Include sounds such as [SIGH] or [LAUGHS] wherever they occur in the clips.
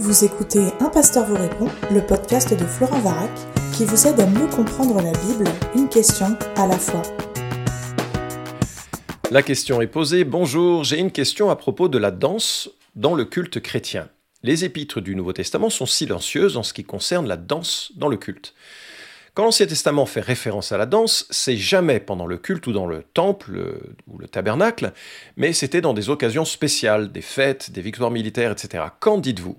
Vous écoutez Un pasteur vous répond, le podcast de Florent Varac, qui vous aide à mieux comprendre la Bible, une question à la fois. La question est posée. Bonjour, j'ai une question à propos de la danse dans le culte chrétien. Les épîtres du Nouveau Testament sont silencieuses en ce qui concerne la danse dans le culte. Quand l'Ancien Testament fait référence à la danse, c'est jamais pendant le culte ou dans le temple ou le tabernacle, mais c'était dans des occasions spéciales, des fêtes, des victoires militaires, etc. Qu'en dites-vous?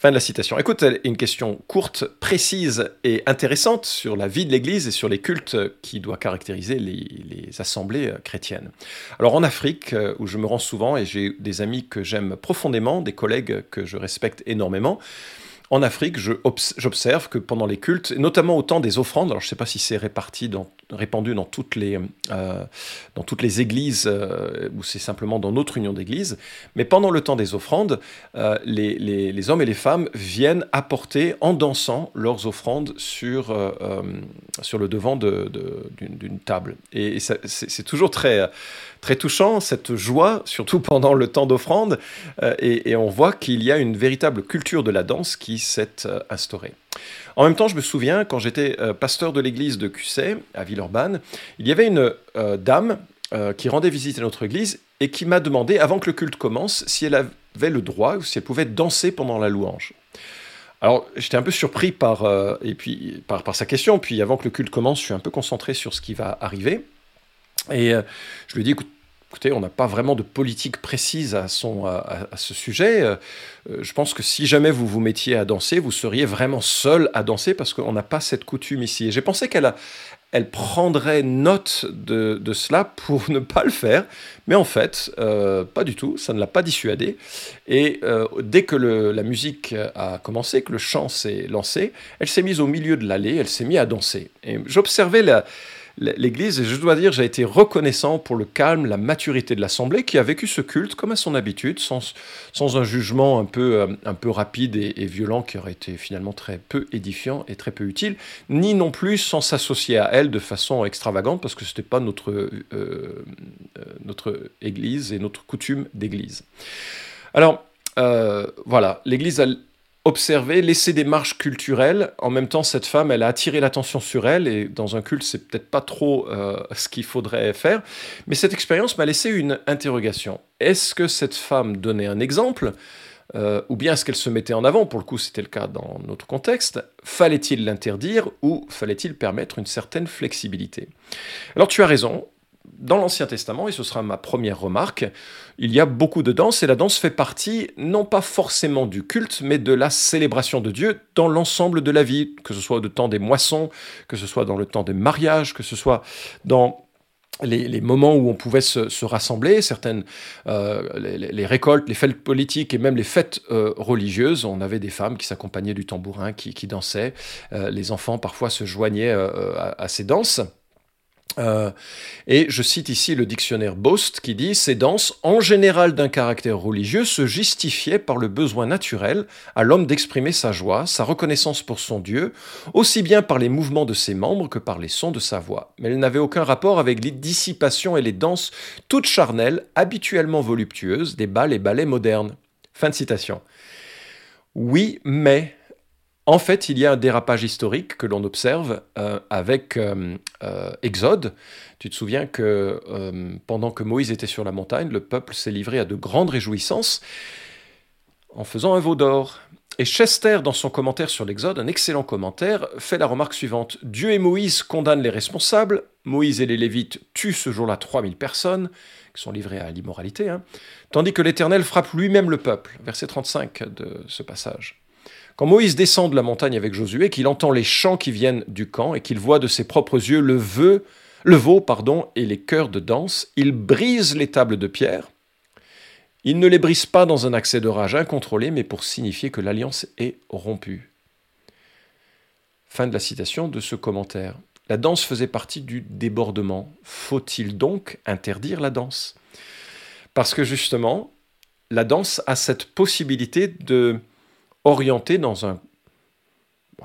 Fin de la citation. Écoute, une question courte, précise et intéressante sur la vie de l'Église et sur les cultes qui doivent caractériser les, les, assemblées chrétiennes. Alors en Afrique, où je me rends souvent et j'ai des amis que j'aime profondément, des collègues que je respecte énormément, en Afrique, j'observe que pendant les cultes, notamment au temps des offrandes, alors je ne sais pas si c'est réparti dans, répandu dans toutes les, euh, dans toutes les églises euh, ou c'est simplement dans notre union d'églises, mais pendant le temps des offrandes, euh, les, les, hommes et les femmes viennent apporter en dansant leurs offrandes sur, sur le devant d'une table. Et, c'est toujours très très touchant, cette joie, surtout pendant le temps d'offrande, et, on voit qu'il y a une véritable culture de la danse qui s'est instaurée. En même temps, je me souviens, quand j'étais euh, pasteur de l'église de Cusset, à Villeurbanne, il y avait une dame qui rendait visite à notre église et qui m'a demandé, avant que le culte commence, si elle avait le droit ou si elle pouvait danser pendant la louange. Alors, j'étais un peu surpris par, et puis, par, sa question, puis avant que le culte commence, je suis un peu concentré sur ce qui va arriver. Et euh, je lui ai dit, écoutez, on n'a pas vraiment de politique précise à, ce sujet. Euh, je pense que si jamais vous vous mettiez à danser, vous seriez vraiment seul à danser parce qu'on n'a pas cette coutume ici. Et j'ai pensé qu'elle elle prendrait note de, cela pour [LAUGHS] ne pas le faire, mais en fait, euh, pas du tout, ça ne l'a pas dissuadé. Et dès que la musique a commencé, que le chant s'est lancé, elle s'est mise au milieu de l'allée, elle s'est mise à danser. Et j'observais la l'Église, et je dois dire, j'ai été reconnaissant pour le calme, la maturité de l'Assemblée, qui a vécu ce culte comme à son habitude, sans, un jugement un peu, euh, rapide et, violent qui aurait été finalement très peu édifiant et très peu utile, ni non plus sans s'associer à elle de façon extravagante, parce que ce n'était pas notre, euh, euh, notre Église et notre coutume d'Église. Alors, voilà, l'Église a observer, laisser des marches culturelles. En même temps, cette femme, elle a attiré l'attention sur elle, et dans un culte, c'est peut-être pas trop euh, ce qu'il faudrait faire. Mais cette expérience m'a laissé une interrogation. Est-ce que cette femme donnait un exemple euh, ou bien est-ce qu'elle se mettait en avant? Pour le coup, c'était le cas dans notre contexte. Fallait-il l'interdire ou fallait-il permettre une certaine flexibilité? Alors tu as raison, dans l'Ancien Testament, et ce sera ma première remarque, il y a beaucoup de danse, et la danse fait partie non pas forcément du culte, mais de la célébration de Dieu dans l'ensemble de la vie, que ce soit au temps des moissons, que ce soit dans le temps des mariages, que ce soit dans les, moments où on pouvait se, rassembler, certaines, euh, les, récoltes, les fêtes politiques et même les fêtes euh, religieuses, on avait des femmes qui s'accompagnaient du tambourin, qui, dansaient, euh, les enfants parfois se joignaient à, ces danses. Euh, et je cite ici le dictionnaire Bost qui dit Ces danses, en général d'un caractère religieux, se justifiaient par le besoin naturel à l'homme d'exprimer sa joie, sa reconnaissance pour son Dieu, aussi bien par les mouvements de ses membres que par les sons de sa voix. Mais elles n'avaient aucun rapport avec les dissipations et les danses toutes charnelles, habituellement voluptueuses, des bals et ballets modernes. Fin de citation. Oui, mais en fait, il y a un dérapage historique que l'on observe euh, avec euh, euh, Exode. Tu te souviens que pendant que Moïse était sur la montagne, le peuple s'est livré à de grandes réjouissances en faisant un veau d'or. Et Chester, dans son commentaire sur l'Exode, un excellent commentaire, fait la remarque suivante. Dieu et Moïse condamnent les responsables, Moïse et les Lévites tuent ce jour-là 3000 personnes, qui sont livrées à l'immoralité, hein, tandis que l'Éternel frappe lui-même le peuple. Verset 35 de ce passage. Quand Moïse descend de la montagne avec Josué, qu'il entend les chants qui viennent du camp et qu'il voit de ses propres yeux le, veau pardon, et les chœurs de danse, il brise les tables de pierre. Il ne les brise pas dans un accès de rage incontrôlé, mais pour signifier que l'alliance est rompue. Fin de la citation de ce commentaire. La danse faisait partie du débordement. Faut-il donc interdire la danse? Parce que justement, la danse a cette possibilité de orienté dans un,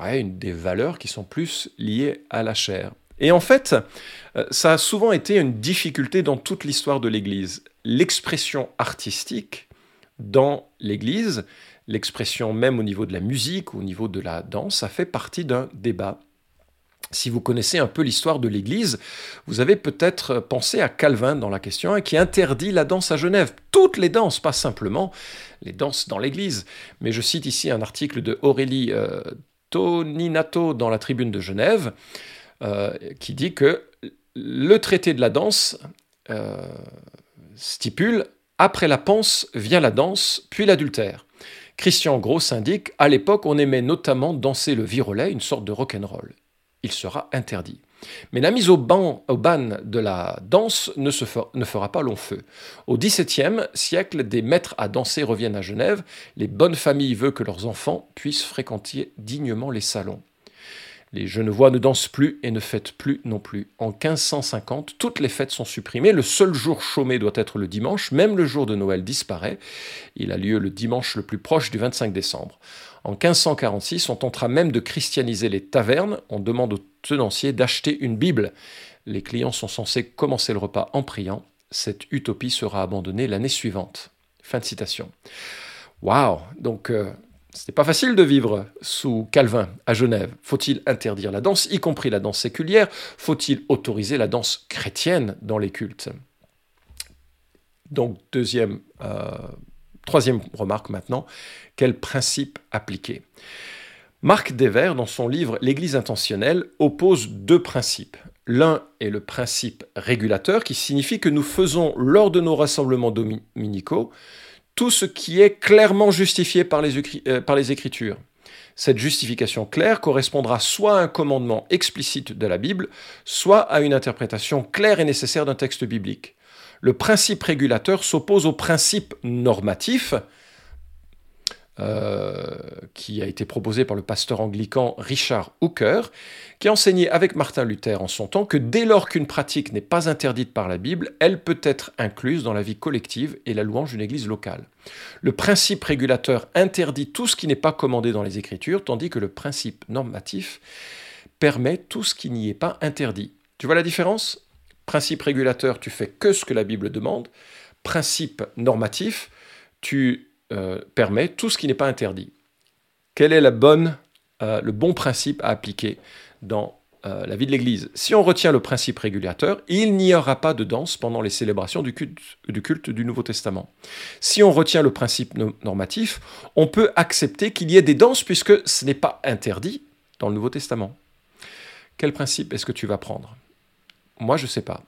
une des valeurs qui sont plus liées à la chair. Et en fait, euh, ça a souvent été une difficulté dans toute l'histoire de l'Église. L'expression artistique dans l'Église, l'expression même au niveau de la musique, au niveau de la danse, ça fait partie d'un débat. Si vous connaissez un peu l'histoire de l'Église, vous avez peut-être pensé à Calvin dans la question hein, qui interdit la danse à Genève. Toutes les danses, pas simplement les danses dans l'Église. Mais je cite ici un article de Aurélie euh, Toninato dans la Tribune de Genève, euh, qui dit que le traité de la danse euh, stipule après la panse vient la danse, puis l'adultère. Christian Gros indique à l'époque, on aimait notamment danser le virolet, une sorte de rock'n'roll. Il sera interdit. Mais la mise au, ban, de la danse ne, se ne fera pas long feu. Au XVIIe siècle, des maîtres à danser reviennent à Genève. Les bonnes familles veulent que leurs enfants puissent fréquenter dignement les salons. Les Genevois ne dansent plus et ne fêtent plus non plus. En 1550, toutes les fêtes sont supprimées. Le seul jour chômé doit être le dimanche. Même le jour de Noël disparaît. Il a lieu le dimanche le plus proche du 25 décembre. En 1546, on tentera même de christianiser les tavernes. On demande aux tenanciers d'acheter une Bible. Les clients sont censés commencer le repas en priant. Cette utopie sera abandonnée l'année suivante. Fin de citation. Waouh Donc, euh, c'était pas facile de vivre sous Calvin à Genève. Faut-il interdire la danse, y compris la danse séculière? Faut-il autoriser la danse chrétienne dans les cultes? Donc, deuxième, euh, troisième remarque maintenant, quel principe appliquer? Marc Dever, dans son livre L'Église intentionnelle, oppose deux principes. L'un est le principe régulateur, qui signifie que nous faisons, lors de nos rassemblements dominicaux, tout ce qui est clairement justifié par les, euh, par les Écritures. Cette justification claire correspondra soit à un commandement explicite de la Bible, soit à une interprétation claire et nécessaire d'un texte biblique. Le principe régulateur s'oppose au principe normatif, euh, qui a été proposé par le pasteur anglican Richard Hooker, qui enseignait avec Martin Luther en son temps que dès lors qu'une pratique n'est pas interdite par la Bible, elle peut être incluse dans la vie collective et la louange d'une église locale. Le principe régulateur interdit tout ce qui n'est pas commandé dans les Écritures, tandis que le principe normatif permet tout ce qui n'y est pas interdit. Tu vois la différence? Principe régulateur, tu fais que ce que la Bible demande. Principe normatif, tu euh, permet tout ce qui n'est pas interdit. Quel est euh, le bon principe à appliquer dans euh, la vie de l'Église? Si on retient le principe régulateur, il n'y aura pas de danse pendant les célébrations du culte, du culte du Nouveau Testament. Si on retient le principe normatif, on peut accepter qu'il y ait des danses puisque ce n'est pas interdit dans le Nouveau Testament. Quel principe est-ce que tu vas prendre? Moi, je ne sais pas.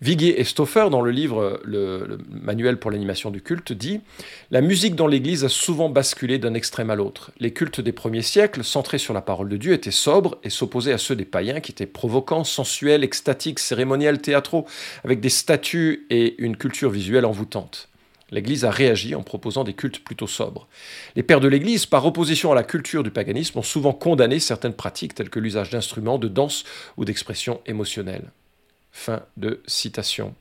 Viguier et Stoffer, dans le livre le, Manuel pour l'animation du culte, dit La musique dans l'Église a souvent basculé d'un extrême à l'autre. Les cultes des premiers siècles, centrés sur la parole de Dieu, étaient sobres et s'opposaient à ceux des païens qui étaient provocants, sensuels, extatiques, cérémoniels, théâtraux, avec des statues et une culture visuelle envoûtante. L'Église a réagi en proposant des cultes plutôt sobres. Les pères de l'Église, par opposition à la culture du paganisme, ont souvent condamné certaines pratiques telles que l'usage d'instruments, de danse ou d'expressions émotionnelles. Fin de citation.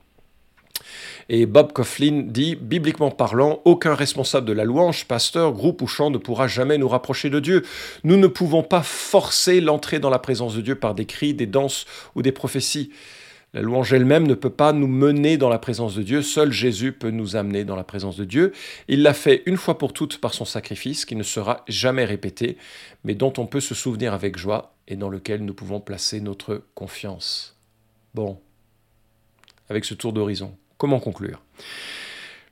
Et Bob Coughlin dit, bibliquement parlant, aucun responsable de la louange, pasteur, groupe ou chant ne pourra jamais nous rapprocher de Dieu. Nous ne pouvons pas forcer l'entrée dans la présence de Dieu par des cris, des danses ou des prophéties. La louange elle-même ne peut pas nous mener dans la présence de Dieu, seul Jésus peut nous amener dans la présence de Dieu. Il l'a fait une fois pour toutes par son sacrifice, qui ne sera jamais répété, mais dont on peut se souvenir avec joie et dans lequel nous pouvons placer notre confiance. Bon, avec ce tour d'horizon, comment conclure?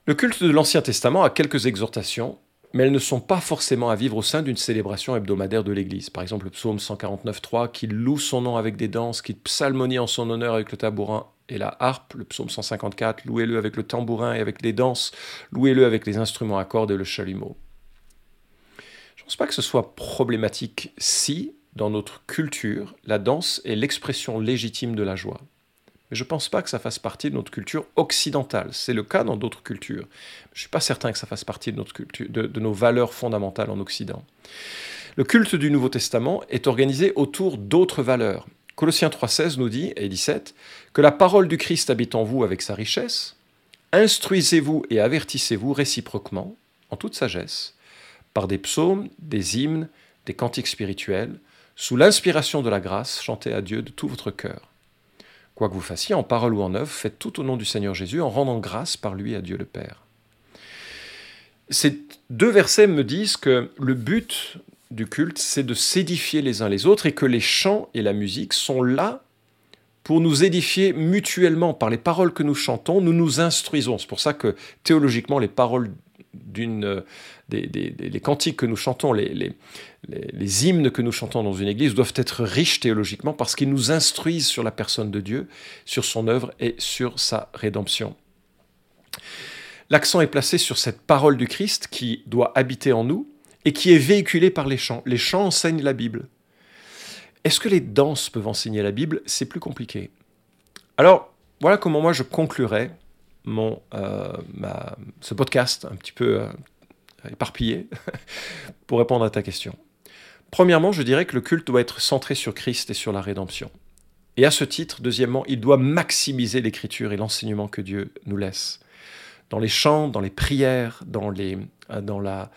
Le culte de l'Ancien Testament a quelques exhortations, mais elles ne sont pas forcément à vivre au sein d'une célébration hebdomadaire de l'Église. Par exemple, le psaume 149.3 qui loue son nom avec des danses, qui psalmonie en son honneur avec le tabourin et la harpe, le psaume 154, louez-le avec le tambourin et avec les danses, louez-le avec les instruments à cordes et le chalumeau. Je ne pense pas que ce soit problématique si, dans notre culture, la danse est l'expression légitime de la joie. Mais je ne pense pas que ça fasse partie de notre culture occidentale. C'est le cas dans d'autres cultures. Je ne suis pas certain que ça fasse partie de, notre culture, de, nos valeurs fondamentales en Occident. Le culte du Nouveau Testament est organisé autour d'autres valeurs. Colossiens 3,16 nous dit, et 17, que la parole du Christ habite en vous avec sa richesse. Instruisez-vous et avertissez-vous réciproquement, en toute sagesse, par des psaumes, des hymnes, des cantiques spirituels, sous l'inspiration de la grâce, chantez à Dieu de tout votre cœur. Quoi que vous fassiez, en parole ou en œuvre, faites tout au nom du Seigneur Jésus, en rendant grâce par lui à Dieu le Père. ces deux versets me disent que le but du culte, c'est de s'édifier les uns les autres et que les chants et la musique sont là pour nous édifier mutuellement par les paroles que nous chantons, nous nous instruisons. C'est pour ça que théologiquement, les paroles d'une des, les cantiques que nous chantons, les, les, les, hymnes que nous chantons dans une église doivent être riches théologiquement parce qu'ils nous instruisent sur la personne de Dieu, sur son œuvre et sur sa rédemption. L'accent est placé sur cette parole du Christ qui doit habiter en nous et qui est véhiculée par les chants. Les chants enseignent la Bible. Est-ce que les danses peuvent enseigner la Bible? C'est plus compliqué. Alors, voilà comment moi je conclurai mon, euh, ce podcast un petit peu euh, éparpillé [LAUGHS] pour répondre à ta question. Premièrement, je dirais que le culte doit être centré sur Christ et sur la rédemption. Et à ce titre, deuxièmement, il doit maximiser l'écriture et l'enseignement que Dieu nous laisse dans les chants, dans les prières, dans, les, euh, dans, la,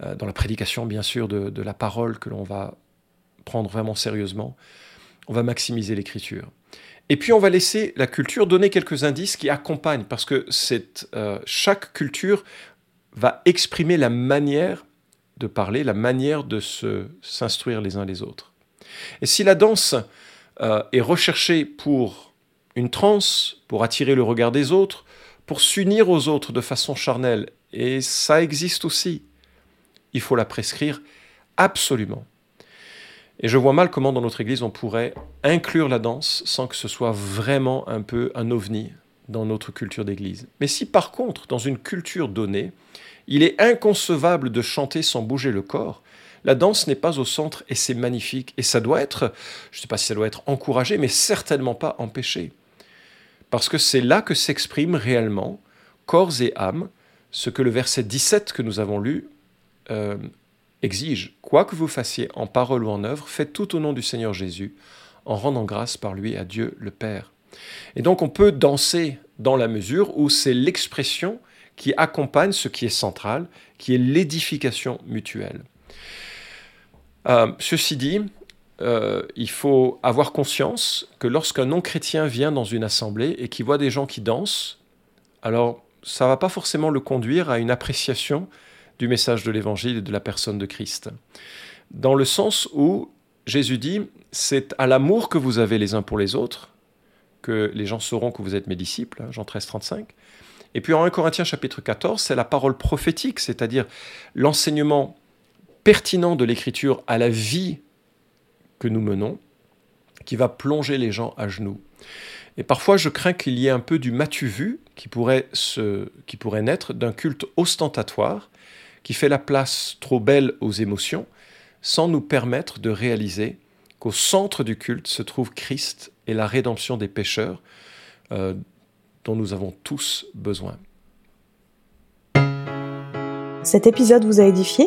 dans la prédication, bien sûr, de, la parole que l'on va prendre vraiment sérieusement. On va maximiser l'écriture. Et puis on va laisser la culture donner quelques indices qui accompagnent, parce que euh, chaque culture va exprimer la manière de parler, la manière de se, s'instruire les uns les autres. Et si la danse est recherchée pour une transe, pour attirer le regard des autres, pour s'unir aux autres de façon charnelle, et ça existe aussi, il faut la prescrire absolument. Et je vois mal comment dans notre Église on pourrait inclure la danse sans que ce soit vraiment un peu un ovni dans notre culture d'Église. Mais si par contre, dans une culture donnée, il est inconcevable de chanter sans bouger le corps, la danse n'est pas au centre et c'est magnifique. Et ça doit être, je ne sais pas si ça doit être encouragé, mais certainement pas empêché parce que c'est là que s'exprime réellement, corps et âme, ce que le verset 17 que nous avons lu euh, exige. Quoi que vous fassiez en parole ou en œuvre, faites tout au nom du Seigneur Jésus, en rendant grâce par lui à Dieu le Père. Et donc on peut danser dans la mesure où c'est l'expression qui accompagne ce qui est central, qui est l'édification mutuelle. Euh, ceci dit, euh, il faut avoir conscience que lorsqu'un non-chrétien vient dans une assemblée et qu'il voit des gens qui dansent, alors ça ne va pas forcément le conduire à une appréciation du message de l'Évangile et de la personne de Christ. Dans le sens où Jésus dit, c'est à l'amour que vous avez les uns pour les autres que les gens sauront que vous êtes mes disciples, hein, Jean 13, 35. Et puis en 1 Corinthiens chapitre 14, c'est la parole prophétique, c'est-à-dire l'enseignement pertinent de l'Écriture à la vie que nous menons qui va plonger les gens à genoux. Et parfois, je crains qu'il y ait un peu du matu vu qui pourrait, qui pourrait naître d'un culte ostentatoire qui fait la place trop belle aux émotions sans nous permettre de réaliser qu'au centre du culte se trouve Christ et la rédemption des pécheurs euh, dont nous avons tous besoin. Cet épisode vous a édifié?